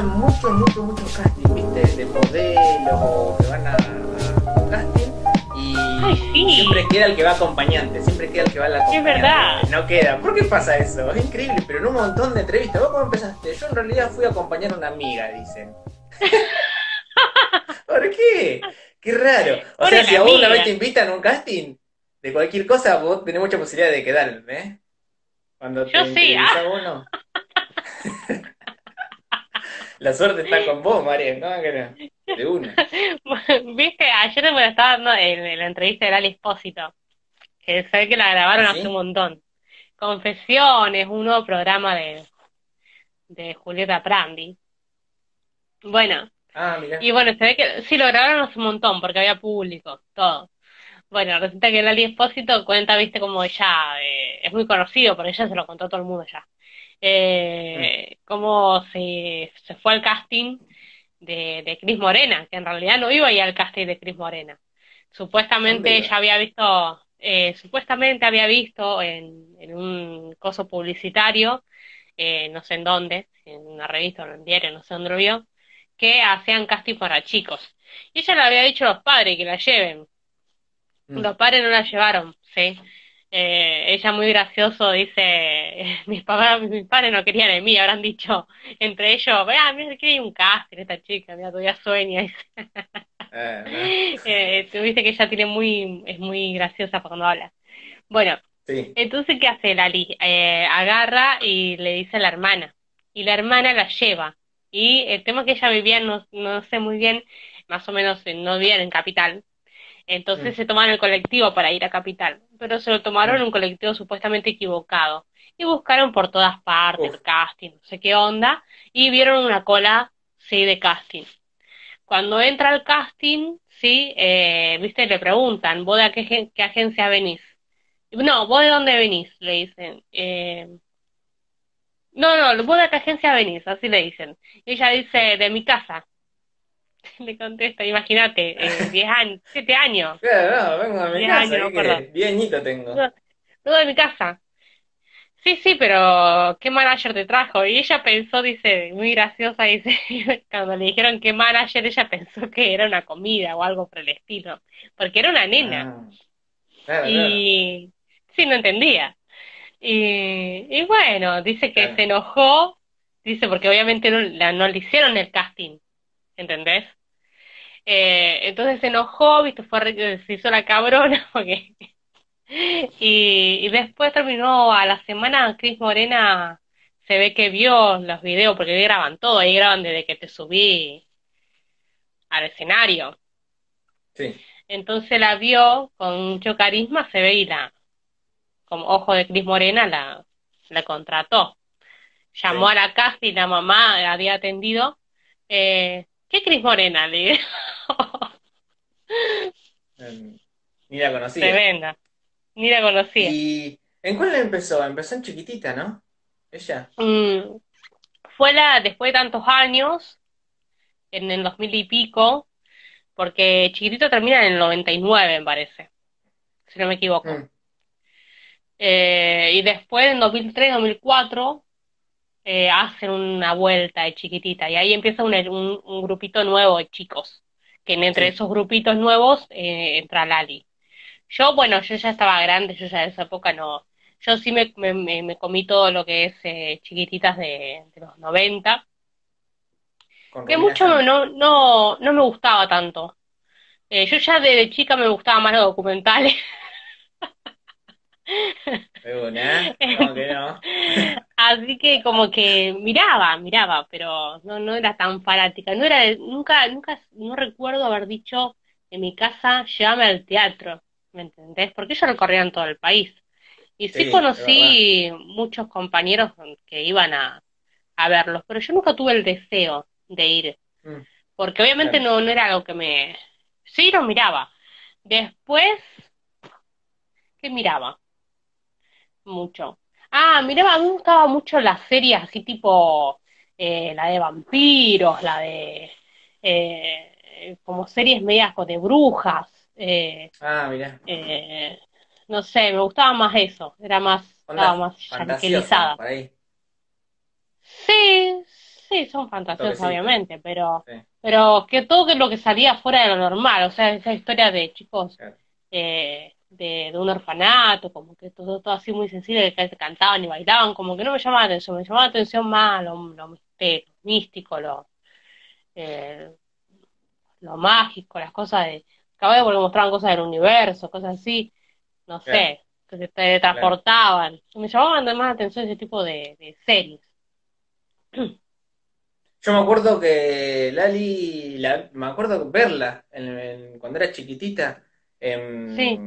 en muchos, muchos, muchos castings, ¿viste? De modelos o que van a, a casting. Y Ay, sí. siempre queda el que va acompañante, siempre queda el que va a la acompañante. verdad. No queda. ¿Por qué pasa eso? Es increíble, pero en un montón de entrevistas. ¿Vos cómo empezaste? Yo en realidad fui a acompañar a una amiga, dicen. ¿Por qué? Qué raro. O sea, si a vos una vez te invitan a un casting de cualquier cosa, vos tenés mucha posibilidad de quedar, ¿eh? Cuando te Yo sí, entrevistás ah. uno. La suerte está con vos, María, ¿no? De una. Viste, ayer me estaba dando en, en la entrevista de Lali Espósito, que se ve que la grabaron ¿Ah, sí? hace un montón. Confesiones, un nuevo programa de, de Julieta Prandi. Bueno, Ah, mira. y bueno, se ve que sí lo grabaron hace un montón porque había público, todo. Bueno, resulta que Lali Espósito cuenta, viste, como ella eh, es muy conocido, porque ella se lo contó a todo el mundo ya. Eh, cómo se, se fue al casting de, de Cris Morena, que en realidad no iba a ir al casting de Cris Morena. Supuestamente ella había visto, eh, supuestamente había visto en, en un coso publicitario, eh, no sé en dónde, en una revista o en un diario, no sé dónde lo vio, que hacían casting para chicos. Y ella le había dicho a los padres que la lleven. Mm. Los padres no la llevaron, sí. Eh, ella muy gracioso dice, mis papás, mis padres no querían de mí, habrán dicho entre ellos, vea, mira que hay un casting esta chica, mira, todavía sueña. ¿no? Eh, tú viste que ella tiene muy, es muy graciosa cuando habla. Bueno, Sí. entonces, ¿qué hace Lali? Eh, agarra y le dice a la hermana. Y la hermana la lleva. Y el tema es que ella vivía, no, no sé muy bien, más o menos eh, no vivían en Capital. Entonces Mm. se tomaron el colectivo para ir a Capital. Pero se lo tomaron en un colectivo supuestamente equivocado. Y buscaron por todas partes el casting, no sé qué onda. Y vieron una cola, sí, de casting. Cuando entra al casting, sí, eh, viste, le preguntan, ¿vos de a qué, qué agencia venís? No, ¿vos de dónde venís? Le dicen. Eh, no, no, ¿vos de qué agencia venís? Así le dicen. Y ella dice, de mi casa. Le contesta, imagínate, eh, 10 años, 7 años. Claro, no, vengo a mi Diez casa, años, añitos tengo. No de mi casa. Sí, sí, pero ¿qué manager te trajo? Y ella pensó, dice, muy graciosa, dice, cuando le dijeron qué manager, ella pensó que era una comida o algo por el estilo, porque era una nena. Ah, claro, claro. Y sí, no entendía. Y, y bueno, dice que Claro. se enojó, dice, porque obviamente no, la- no le hicieron el casting, ¿entendés? Eh, entonces se enojó, viste, fue, re- se hizo la cabrona, porque... Y, y después terminó a la semana, Cris Morena se ve que vio los videos, porque ahí graban todo, ahí graban desde que te subí al escenario. Sí. Entonces la vio con mucho carisma, se ve y la, como ojo de Cris Morena, la, la contrató. Llamó Sí. a la casa y la mamá había atendido. Eh, ¿qué Cris Morena? Le digo. Em, Ni la conocía. Tremenda. Ni la conocía. ¿Y en cuál empezó? Empezó en chiquitita, ¿no? Ella. Mm, fue la, después de tantos años, en el 2000 y pico, porque Chiquitito termina en el 99, me parece, si no me equivoco. Mm, Eh, y después, en 2003, 2004, eh, hacen una vuelta de chiquitita y ahí empieza un, un, un grupito nuevo de chicos, que en- entre Sí. esos grupitos nuevos eh, entra Lali. Yo, bueno, yo ya estaba grande, yo ya en esa época no, yo sí me, me, me- comí todo lo que es eh, chiquititas de, de los 90, con que mucho no, no, no me gustaba tanto. Eh, yo ya desde chica me gustaban más los documentales. ¿cómo que no? Así que como que miraba, miraba, pero no, no era tan fanática. No era, de- nunca, nunca, no recuerdo haber dicho en mi casa, llévame al teatro, ¿me entendés? Porque ellos recorrían todo el país. Y sí conocí muchos compañeros que iban a, a verlos, pero yo nunca tuve el deseo de ir, Mm, porque obviamente claro. no, no era algo que me... Sí, lo miraba. Después, ¿qué miraba? Mucho. Ah, miraba, a mí me gustaba mucho las series así tipo eh, la de vampiros, la de eh, como series medias de brujas. eh, Ah, mirá. eh, no sé, me gustaba más eso, era más, estaba más yanquilizada. Sí, sí, son fantasías, sí. obviamente, pero, Sí. pero que todo lo que salía fuera de lo normal, o sea, esa historia de chicos Claro. eh, de, de un orfanato, como que todo, todo así muy sensible, que cantaban y bailaban, como que no me llamaba la atención, me llamaba la atención más lo, lo mister- místico, lo, eh, lo mágico, las cosas de, cada vez porque mostraban cosas del universo, cosas así, no Claro. sé, que se teletransportaban. Me llamaban más la atención ese tipo de, de series. Yo me acuerdo que Lali, la- me acuerdo verla en- en- cuando era chiquitita. En, Sí.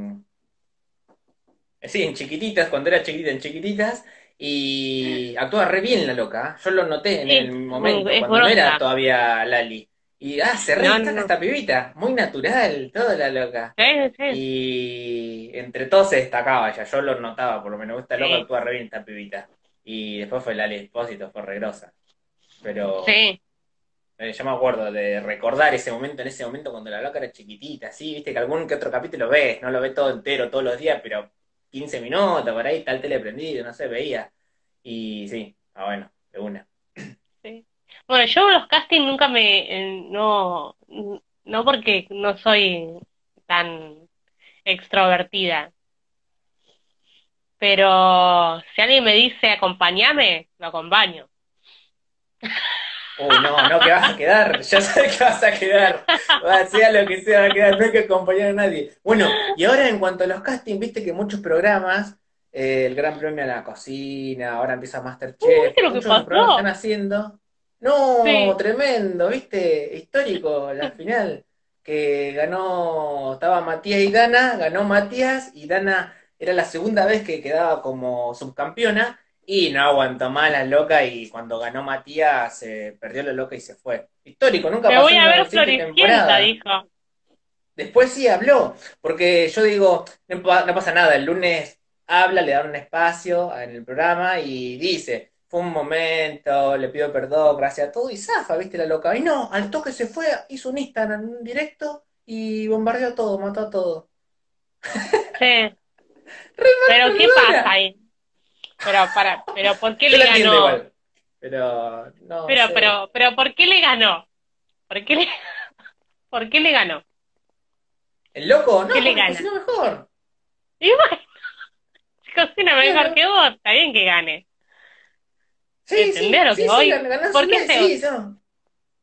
Eh, Sí, en chiquititas, cuando era chiquita, en chiquititas. Y actúa re bien la loca. ¿eh? Yo lo noté en Sí, el momento, cuando no era todavía Lali. Y ah, se re No, esta pibita. Muy natural, toda la loca. Sí, sí. Y entre todos se destacaba ella, yo lo notaba, por lo menos esta loca actúa re bien esta pibita. Y después fue Lali Espósito, fue re grosa. Pero Sí, eh, yo me acuerdo de recordar ese momento, en ese momento cuando la loca era chiquitita, sí, viste que algún que otro capítulo ves, no lo ves todo entero todos los días, pero 15 minutos por ahí, tal tele prendido, no sé, veía. Y sí, ah bueno, de una. Bueno, yo los castings nunca me, eh, no, no porque no soy tan extrovertida, pero si alguien me dice acompáñame, lo acompaño. Uy, no, no, que vas a quedar, ya sabes que vas a quedar, sea lo que sea, va a quedar, no hay que acompañar a nadie. Bueno, y ahora en cuanto a los castings, viste que muchos programas, eh, el Gran Premio a la Cocina, ahora empieza Masterchef, Uh, ¿viste lo que muchos pasó? programas están haciendo. No, Sí. tremendo, viste, histórico la final, que ganó, estaba Matías y Dana, ganó Matías y Dana era la segunda vez que quedaba como subcampeona. Y no aguantó más la loca y cuando ganó Matías se perdió la loca y se fue. Histórico, nunca Me pasó voy a ver Floricienta, temporada. dijo. Después sí habló, porque yo digo, no pasa nada, el lunes habla, le dan un espacio en el programa y dice, fue un momento, le pido perdón, gracias a todo, y zafa, viste la loca. Y no, al toque se fue, hizo un Instagram en directo y bombardeó todo, mató a todo. Sí. Pero ¿qué pasa ahí? Pero para, pero ¿por qué Yo le ganó? igual, pero no Pero, sé. pero, pero ¿por qué le ganó? ¿Por qué le, ¿por qué le ganó? ¿El loco? No, ¿Qué le gana? cocinó mejor. Y bueno, cocina mejor Claro. que vos, está bien que gane. Sí, sí, ¿Entendés lo sí, que sí, voy? ganó ¿Por qué se- sí, no.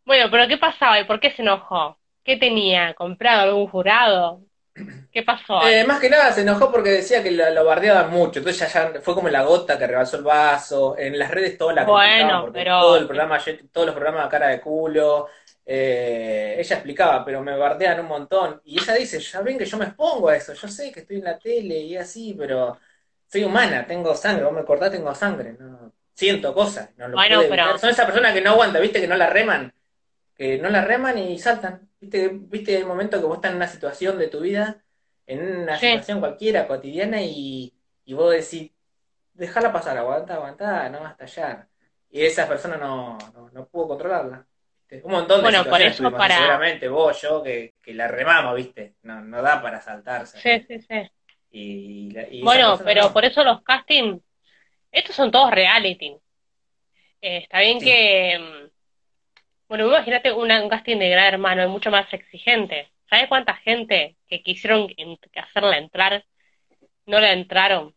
Bueno, pero ¿qué pasaba y por qué se enojó? ¿Qué tenía? ¿Comprado algún jurado? ¿Qué pasó? Eh, más que nada se enojó porque decía que lo, lo bardeaban mucho, entonces ya, ya fue como la gota que rebasó el vaso, en las redes todas la Bueno, pero- todo el programa, todos los programas cara de culo, eh, ella explicaba, pero me bardean un montón, y ella dice, ya ven que yo me expongo a eso, yo sé que estoy en la tele y así, pero soy humana, tengo sangre, vos me cortás, tengo sangre, no, siento cosas, no lo Bueno, puedo pero-. Son esas personas que no aguantan, viste, que no la reman, que no la reman y saltan, viste, viste el momento que vos estás en una situación de tu vida en una Sí. situación cualquiera, cotidiana, y, y vos decís, déjala pasar, aguanta, aguanta, no va a estallar. Y esa persona no, no, no pudo controlarla. ¿viste? Un montón de Bueno, por situaciones eso tuvimos así, para- seguramente vos, yo, que, que la remamos, ¿viste? No, no da para saltarse. Sí, sí, sí. Y, y Bueno, pero no. por eso los castings, estos son todos reality. Eh, está bien Sí. que, bueno, imagínate una- un casting de Gran Hermano, es mucho más exigente. ¿Sabes cuánta gente que quisieron hacerla entrar no la entraron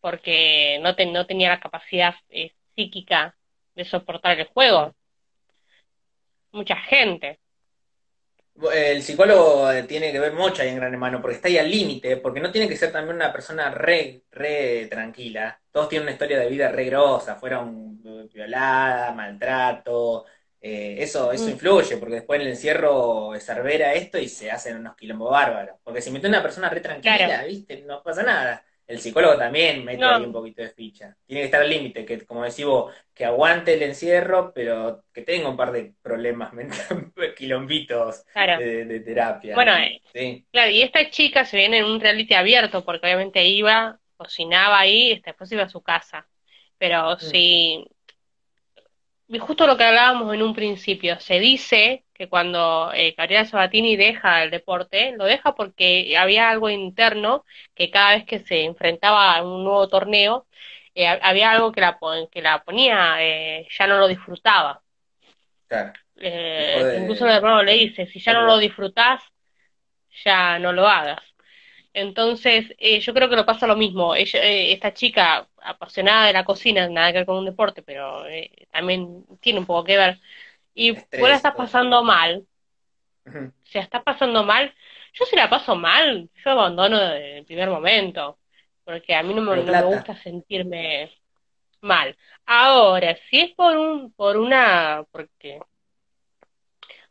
porque no, te- no tenía la capacidad eh, psíquica de soportar el juego? Mucha gente. El psicólogo eh, tiene que ver mucho ahí en Gran Hermano, porque está ahí al límite, porque no tiene que ser también una persona re, re tranquila. Todos tienen una historia de vida re grosa, fueron eh, violada, maltrato, eh, eso, eso Mm. influye, porque después en el encierro Cervera esto y se hacen unos quilombos bárbaros. Porque si mete una persona re tranquila, Claro. ¿viste? No pasa nada. El psicólogo también mete No. ahí un poquito de ficha. Tiene que estar al límite, que como decís vos, que aguante el encierro, pero que tenga un par de problemas mentales, quilombitos Claro. de, de terapia. Bueno, eh, Sí, Claro, y esta chica se viene en un reality abierto porque obviamente iba, cocinaba ahí y después iba a su casa. Pero si, y justo lo que hablábamos en un principio, se dice que cuando eh, Gabriela Sabatini deja el deporte, lo deja porque había algo interno que cada vez que se enfrentaba a un nuevo torneo, eh, había algo que la, que la ponía, eh, ya no lo disfrutaba. Claro. Eh, de- incluso el hermano le dice, si ya no lo disfrutás, ya no lo hagas. Entonces, eh, yo creo que lo pasa lo mismo. Ella, esta chica apasionada de la cocina, nada que ver con un deporte, pero eh, también tiene un poco que ver. Y Estrés, vos la estás pasando mal, Ujú. si la estás pasando mal, yo si la paso mal, yo abandono desde el primer momento, porque a mí no me, no gusta sentirme mal. Ahora, si es por un, por una, porque,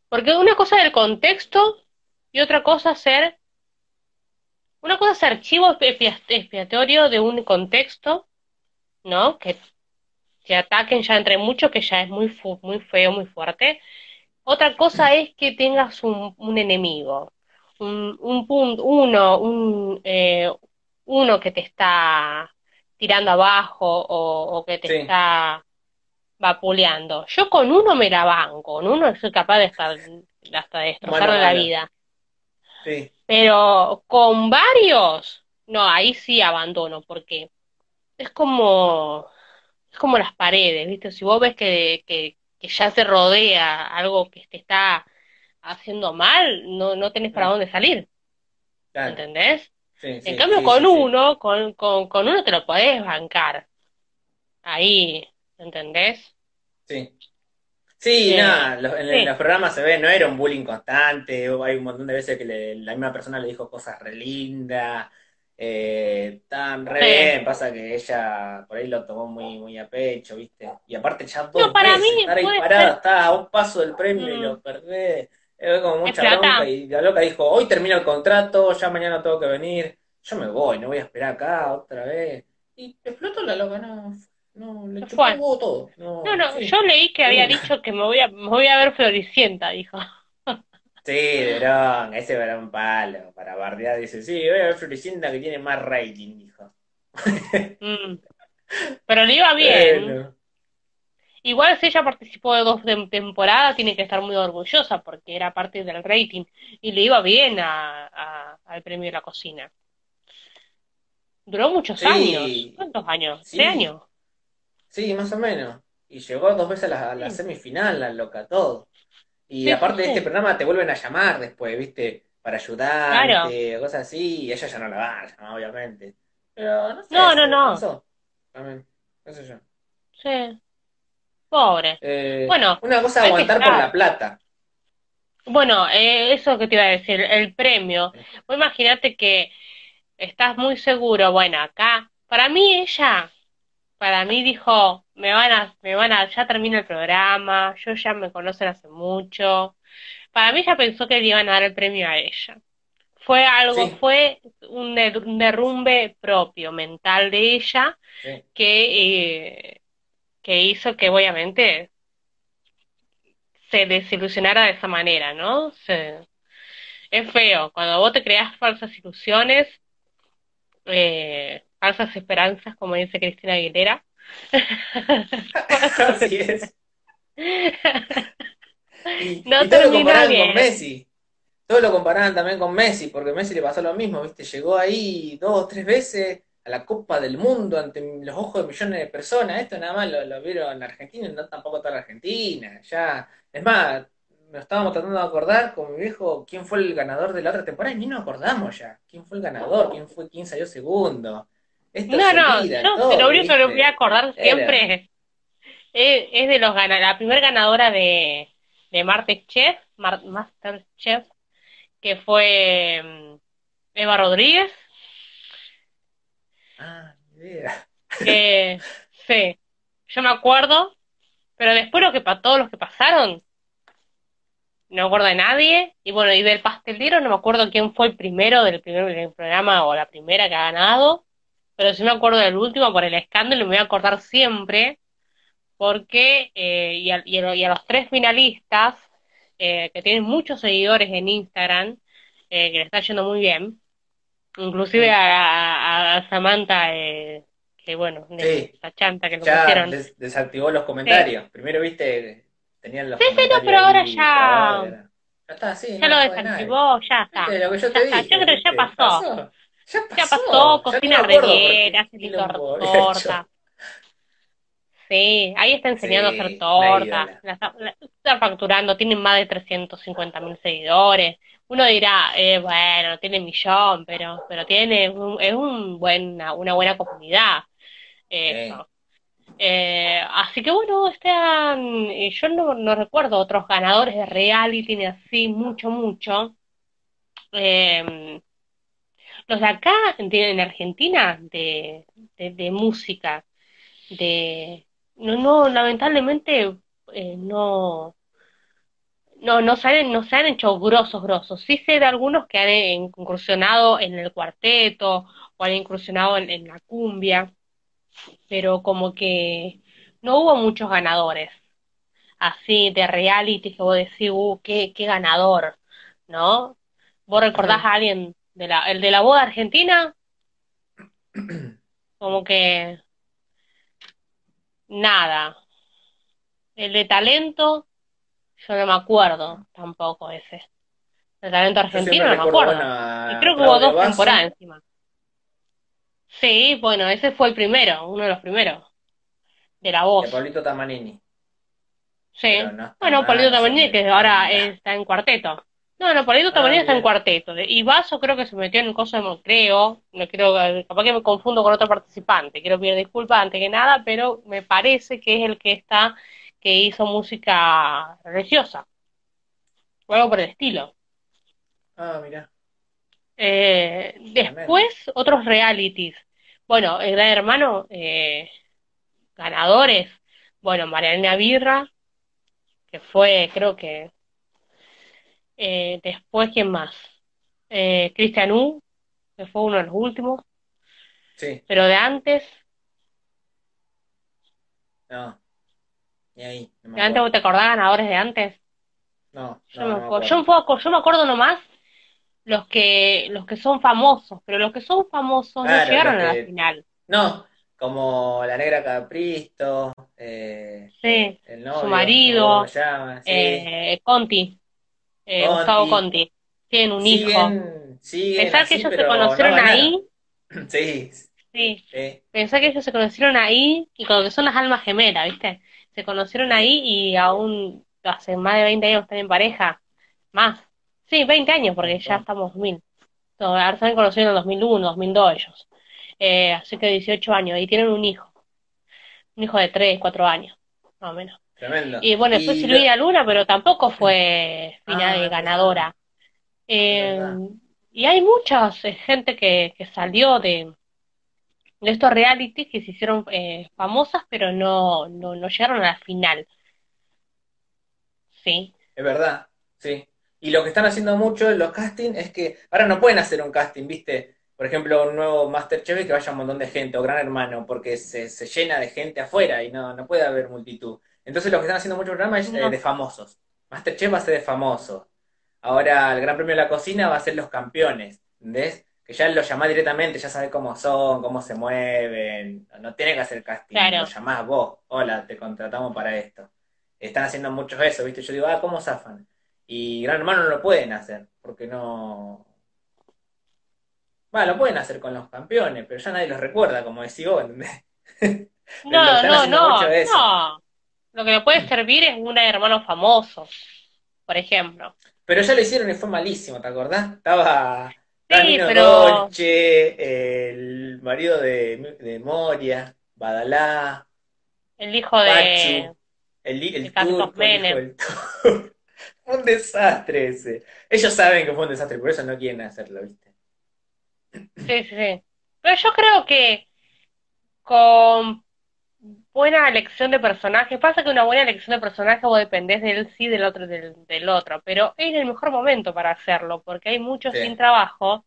porque una cosa es el contexto y otra cosa ser, una cosa es archivo expi- expiatorio de un contexto, ¿no? Que te ataquen ya entre muchos, que ya es muy, fu- muy feo, muy fuerte. Otra cosa es que tengas un, un enemigo, un, un punto, uno, un, eh, uno que te está tirando abajo o, o que te Sí. está vapuleando. Yo con uno me la banco, con uno soy capaz de estar hasta de destrozarle la vida. Sí, Pero con varios, no, ahí sí abandono, porque es como, es como las paredes, ¿viste? Si vos ves que, que, que ya se rodea algo que te está haciendo mal, no, no tenés para dónde salir, claro. ¿entendés? Sí, sí, En cambio, sí, con uno, con, con, con uno te lo podés bancar. Ahí, ¿entendés? Sí. Sí, nada, lo- en, en los programas se ve, no era un bullying constante, hay un montón de veces que le- la misma persona le dijo cosas re lindas, eh, tan re bien, pasa que ella por ahí lo tomó muy, muy a pecho, ¿viste? Y aparte ya dos No, para veces mí estar ahí puede parada, ser- está a un paso del premio y Mm. lo perdés, es como mucha bronca, y la loca dijo, hoy termina el contrato, ya mañana tengo que venir, yo me voy, no voy a esperar acá otra vez, y explotó la loca, no, no, le chupó todo, no, No, no, sí. yo leí que había Sí. dicho que me voy a, me voy a ver Floricienta, dijo. Sí, de bronca, ese era un palo para bardear. Dice, sí, voy a ver Floricienta que tiene más rating, dijo. Mm. Pero le iba bien. Bueno, Igual si ella participó de dos tem- temporadas, tiene que estar muy orgullosa porque era parte del rating y le iba bien a, a- al premio de la cocina. Duró muchos Sí. años. ¿Cuántos años? Sí. ¿Seis años? sí, más o menos. Y llegó dos veces a la, a la Sí. semifinal, la loca, todo. Y Sí, aparte sí, de este programa te vuelven a llamar después, ¿viste? Para ayudarte, o cosas así, y ella ya no la va a llamar, obviamente. Pero no sé, No, no, no. También, qué sé yo. Sí. Pobre. Eh, Bueno, una cosa aguantar por la plata. Bueno, eh, eso que te iba a decir, el premio. Vos imagínate que estás muy seguro, bueno, acá, para mí ella, para mí dijo, me van a, me van a, ya termina el programa, yo ya me conocen hace mucho. Para mí ya pensó que le iban a dar el premio a ella. Fue algo, Sí. fue un, der- un derrumbe propio, mental de ella, Sí. que, eh, que hizo que obviamente se desilusionara de esa manera, ¿no? Se- es feo, cuando vos te creas falsas ilusiones, eh, falsas esperanzas, como dice Cristina Aguilera. Así es. Y, No y todo lo comparaban bien. con Messi. Todo lo comparaban también con Messi, porque Messi le pasó lo mismo, ¿viste? Llegó ahí dos o tres veces a la Copa del Mundo ante los ojos de millones de personas. Esto nada más lo, lo vieron en Argentina no tampoco toda la Argentina. Ya, es más, nos estábamos tratando de acordar con mi viejo quién fue el ganador de la otra temporada y ni nos acordamos ya. ¿Quién fue el ganador? ¿Quién fue quién salió segundo? Esto No, no, todo, lo voy a acordar siempre. Es, es de los la primera ganadora de, de MasterChef, Mar- Masterchef, que fue mm, Eva Rodríguez, Ah, que sí, yo me acuerdo, pero después lo que pa- todos los que pasaron, no me acuerdo de nadie, y bueno, y del pastelero no me acuerdo quién fue el primero del primer del programa o la primera que ha ganado, pero sí me acuerdo del último por el escándalo y me voy a acordar siempre, porque, eh, y a, y a- y a los tres finalistas, eh, que tienen muchos seguidores en Instagram, eh, que le está yendo muy bien, inclusive a, a- Samantha, eh, que bueno, de Sí. esa chanta que lo Ya pusieron. des- desactivó los comentarios. Primero, viste, tenían los Sí, sí, comentarios pero ahora ya- Ya está, sí, Ya no lo desactivó, ya está. Viste, lo que yo Ya te está, dije, yo creo que ya pasó. Ya pasó. pasó, ya ni cocina me acuerdo re bien, por qué hace quilombo tor- había hecho. torta. Sí, ahí está enseñando a hacer tortas, la está, la está facturando, tiene más de 350 mil seguidores. Uno dirá, eh, bueno, no tiene millón, pero, pero tiene un, es un buena, una buena comunidad. Sí. Eso. Eh, así que bueno, están, yo no, no recuerdo otros ganadores de reality ni así, mucho, mucho. Eh, los de acá, en, en Argentina, de, de, de música, de... No, no, lamentablemente eh, no, no, no se han, no se han hecho grosos, grosos. Sí sé de algunos que han eh, incursionado en el cuarteto o han incursionado en, en la cumbia, pero como que no hubo muchos ganadores. así de reality que vos decís, uh, qué, qué ganador, ¿no? ¿Vos recordás a alguien de la, el de la boda argentina? Como que nada. El de talento, yo no me acuerdo tampoco ese. El talento argentino no me acuerdo. Y creo que hubo dos temporadas encima. Sí, bueno, ese fue el primero, uno de los primeros, de la voz. Pablito Tamanini. Sí. no Bueno, Pablito más, Tamanini, que ahora está en cuarteto. No, no, Pablito Ah, Tamanini está en cuarteto. Y Vaso creo que se metió en el coso de creo, no creo, capaz que me confundo con otro participante. Quiero pedir disculpas antes que nada, pero me parece que es el que está, que hizo música religiosa, o algo por el estilo. Ah, mira. Eh, después, otros realities. Bueno, el Gran Hermano, eh, ganadores. Bueno, Mariana Birra, que fue, creo que Eh, después, ¿quién más? Eh, Cristian U, que fue uno de los últimos, Sí, pero de antes, no. Ni ahí, no de antes, ¿vos te acordás ganadores de antes? No, Yo no, me no me acuerdo, yo me acuerdo. acuerdo, yo me acuerdo nomás los que, los que son famosos, pero los que son famosos no Claro, llegaron a la final. No, como la Negra Capristo, eh, Sí, el su novio, marido, sí. eh, Conti, eh, Gustavo Conti. Tienen un hijo. Siguen, siguen Pensar que así, ellos se no conocieron ganaron. ahí, Sí, sí, sí. Pensá que ellos se conocieron ahí y como que son las almas gemelas, ¿viste? Se conocieron ahí y aún hace más de 20 años están en pareja. Más. Sí, 20 años porque ya estamos 2000. No, ahora se han conocido en el 2001, 2002 ellos. Eh, así que 18 años y tienen un hijo. Un hijo de 3, 4 años, más o menos. Tremendo. Y bueno, después Y lo... Silvia Luna, pero tampoco fue final Ah, ganadora. Eh, y hay mucha eh, gente que, que salió de, de estos realities que se hicieron eh, famosas, pero no, no, no llegaron a la final. Sí, Es verdad, sí. Y lo que están haciendo mucho en los castings es que ahora no pueden hacer un casting, ¿viste? Por ejemplo, un nuevo Masterchef que vaya un montón de gente, o Gran Hermano, porque se, se llena de gente afuera y no, no puede haber multitud. Entonces lo que están haciendo mucho programa es eh, de famosos. Masterchef va a ser de famosos. Ahora el Gran Premio de la Cocina va a ser los campeones, ¿entendés? Que ya los llamás directamente, ya sabés cómo son, cómo se mueven. No tiene que hacer casting, claro, los llamás vos. Hola, te contratamos para esto. Están haciendo muchos eso, ¿viste? Yo digo, ah, ¿cómo zafan? Y Gran Hermano no lo pueden hacer, porque no... Bueno, lo pueden hacer con los campeones, pero ya nadie los recuerda, como decís vos, ¿entendés? No, no, mucho no, no. Lo que le puede servir es un hermano famoso, por ejemplo. Pero ya lo hicieron y fue malísimo, ¿te acordás? Estaba Sí, pero Dolce, el marido de, de Moria, Badalá, el hijo de, Pachu, el, de el Carlos turco, el hijo del turco. Un desastre ese. Ellos saben que fue un desastre, por eso no quieren hacerlo, ¿viste? sí, sí, sí. Pero yo creo que con buena elección de personaje, pasa que una buena elección de personaje vos dependés del sí, del otro, del, del otro, pero es el mejor momento para hacerlo, porque hay muchos sin trabajo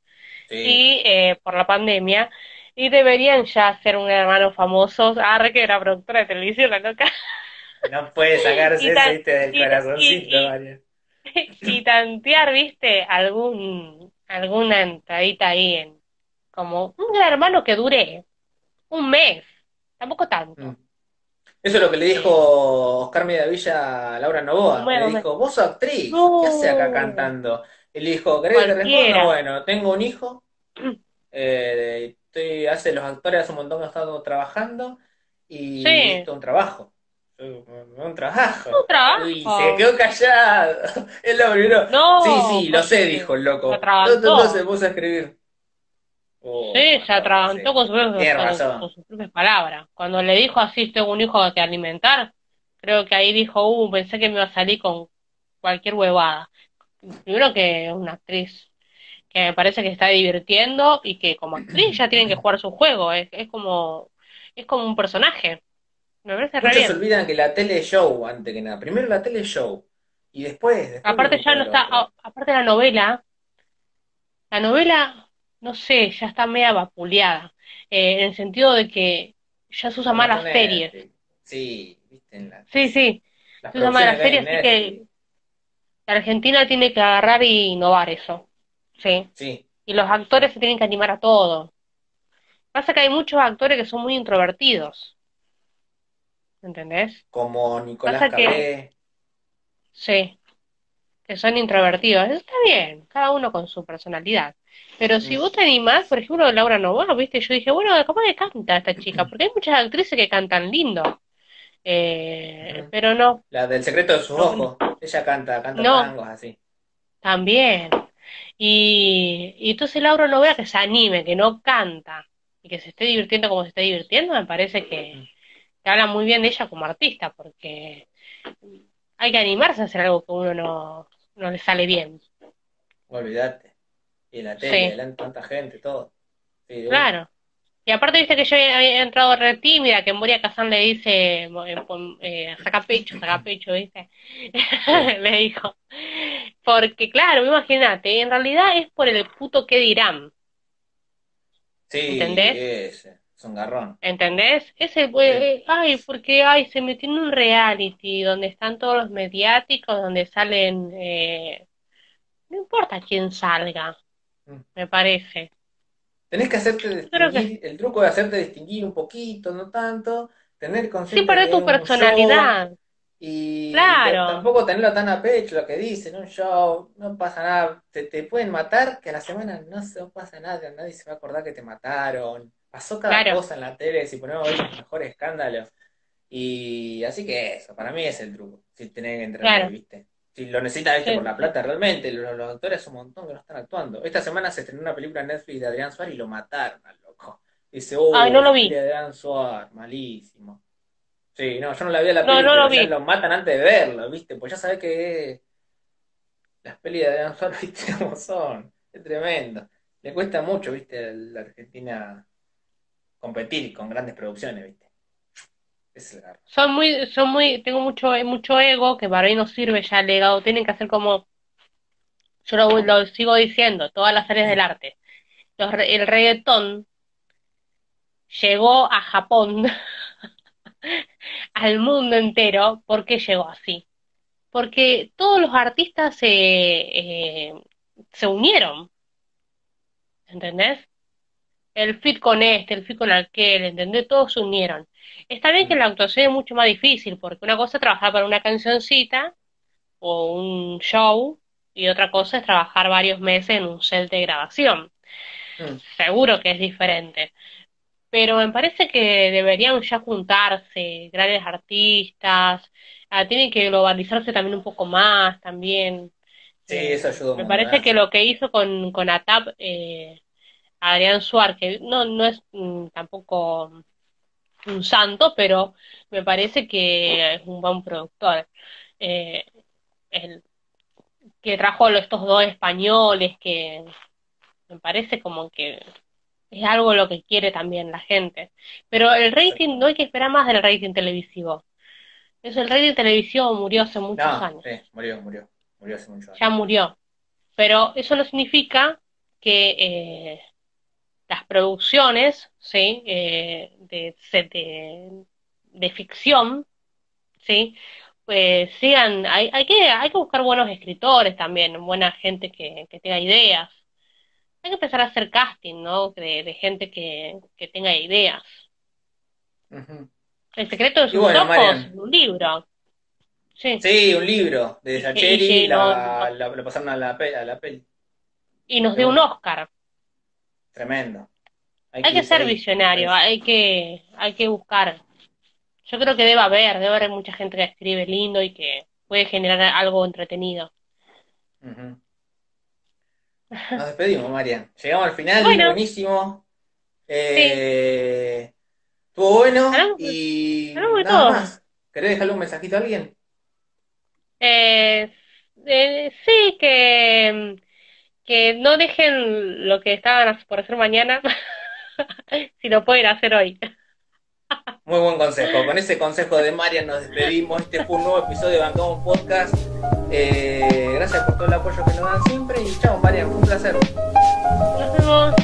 sí. y eh, por la pandemia, y deberían ya ser un hermano famoso, arre que era productora de televisión, la loca, No puede sacarse. Del y, ta- y, corazoncito, y, María. y tantear, viste, algún, alguna entradita ahí en, como un gran hermano que dure un mes, tampoco tanto, Mm. Eso es lo que le dijo Oscar Mediavilla a Laura Novoa. Le dijo, vos sos actriz, ¿qué haces acá No, cantando? Y le dijo, ¿querés que te responda? Bueno, tengo un hijo, eh, estoy, hace los actores hace un montón que he estado trabajando y Sí. un trabajo. Un trabajo. Un trabajo. Y se quedó callado. Es lo primero. No, sí, sí, lo sé, dijo el loco. atragantó. Entonces se puso a escribir. Oh, Sí, se atragantó sí. con, sus propias- Tiene con- razón. con sus propias palabras. Cuando le dijo así, tengo un hijo que alimentar, creo que ahí dijo, uh, pensé que me iba a salir con cualquier huevada. Primero que es una actriz que me parece que está divirtiendo y que como actriz ya tienen que jugar su juego, es, es como, es como un personaje. Me parece re Muchos se bien. olvidan que la tele show, antes que nada. Primero la tele show. Y después. después Aparte ya no está, a- aparte la novela, la novela, no sé, ya está media vapuleada, eh, en el sentido de que ya se usa más las series. Sí, viste, en la- Sí, sí, las se usa más las series, que así que la Argentina tiene que agarrar y innovar eso, sí. Sí, Y los actores se tienen que animar a todo. Pasa que hay muchos actores que son muy introvertidos, ¿entendés? como Nicolás Pasa que- Cabré. Sí, que son introvertidos. Eso está bien, cada uno con su personalidad. Pero si Mm. vos te animás, por ejemplo, Laura Novoa, ¿viste? Yo dije, bueno, capaz que canta esta chica, porque hay muchas actrices que cantan lindo. Eh, pero no, La del secreto de sus No. ojos. Ella canta, canta No. tangos así. también. Y, y entonces Laura Novoa que se anime, que no canta, y que se esté divirtiendo como se esté divirtiendo, me parece que, que habla muy bien de ella como artista, porque hay que animarse a hacer algo que uno no, no le sale bien. Olvídate. Y en la tele, Sí. tanta gente, todo. Sí. Claro. Y aparte, viste que yo había entrado re tímida, que Moria Kazan le dice, eh, eh, saca pecho, saca pecho, ¿viste? Le dijo. Porque, claro, imagínate, en realidad es por el puto que dirán, Sí, ¿Entendés? ese, es un garrón. ¿entendés? Ese, eh, ay, porque, ay, se metió en un reality donde están todos los mediáticos, donde salen, eh, no importa quién salga, Mm. me parece. Tenés que hacerte que- distinguir, el truco de hacerte distinguir un poquito, no tanto, tener Sí, perder que tu es show personalidad. y Claro. tampoco tenerlo tan a pecho lo que dicen, un show, no pasa nada, te, te pueden matar, que a la semana no se no pasa nada, nadie se va a acordar que te mataron, pasó cada Claro. cosa en la tele, si ponemos hoy los mejores escándalos, y así que eso, para mí es el truco, si tenés que entrenar, Claro. ¿viste? Si lo necesitas, ¿viste? Sí. Por la plata, realmente, los, los actores un montón que no están actuando. Esta semana se estrenó una película en Netflix de Adrián Suárez y lo mataron al loco. Dice, oh, Ay, no lo vi. de Adrián Suárez, malísimo. Sí, no, yo no la vi a la No, película, no lo vi. lo matan antes de verlo, ¿viste? Pues ya sabés que las pelis de Adrián Suárez, ¿viste cómo son? Es tremendo. Le cuesta mucho, ¿viste? A la Argentina competir con grandes producciones, ¿viste? Es el. Son muy, son muy, tengo mucho, mucho ego que para mí no sirve ya el legado. Tienen que hacer como, yo lo, sigo diciendo, todas las áreas del arte. El reggaetón llegó a Japón, al mundo entero. ¿Por qué llegó así? Porque todos los artistas eh, se unieron, ¿entendés? El fit con este, el fit con aquel, ¿entendés? Todos se unieron. Está bien que la actuación es mucho más difícil, porque una cosa es trabajar para una cancioncita o un show, y otra cosa es trabajar varios meses en un set de grabación. Mm. Seguro que es diferente. Pero me parece que deberían ya juntarse grandes artistas, ah, tienen que globalizarse también un poco más, también. Sí, Eh, eso ayuda me parece que lo que hizo con, con ATAP, eh, Adrián Suárez, que no, no es mm, tampoco un santo, pero me parece que es un buen productor. Eh, el, que trajo estos dos españoles, que me parece como que es algo lo que quiere también la gente. Pero el rating, no hay que esperar más del rating televisivo. Eso, el rating televisivo murió hace muchos No, años. sí, murió, murió. Murió hace muchos años. ya murió. Pero eso no significa que eh, las producciones, ¿sí? Eh, de, de, de ficción, ¿sí? Pues sigan, hay, hay que, hay que buscar buenos escritores también, buena gente que, que tenga ideas. Hay que empezar a hacer casting, ¿no? De, de gente que, que tenga ideas. El secreto de sus bueno, ojos, un libro. Sí. Sí, un libro de Sacheri, la, no- la- lo pasaron a la, a la peli. Y nos dio un Oscar. Tremendo. Hay que irse ser ahí. visionario, hay que, hay que buscar yo creo que debe haber, debe haber mucha gente que escribe lindo y que puede generar algo entretenido. Ujú. Nos despedimos, Marian. Llegamos al final, Bueno. buenísimo. Eh, Estuvo bueno Hablamos- y de nada todo. más. ¿Querés dejarle un mensajito a alguien? Eh, eh, sí, que, que no dejen lo que estaban por hacer mañana, si lo pueden hacer hoy. Muy buen consejo. Con ese consejo de María nos despedimos. Este fue un nuevo episodio de Bancamos Podcast. Eh, gracias por todo el apoyo que nos dan siempre. Y chao, María, fue un placer. Nos vemos.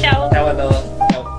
Chao. Chao a todos. Chao.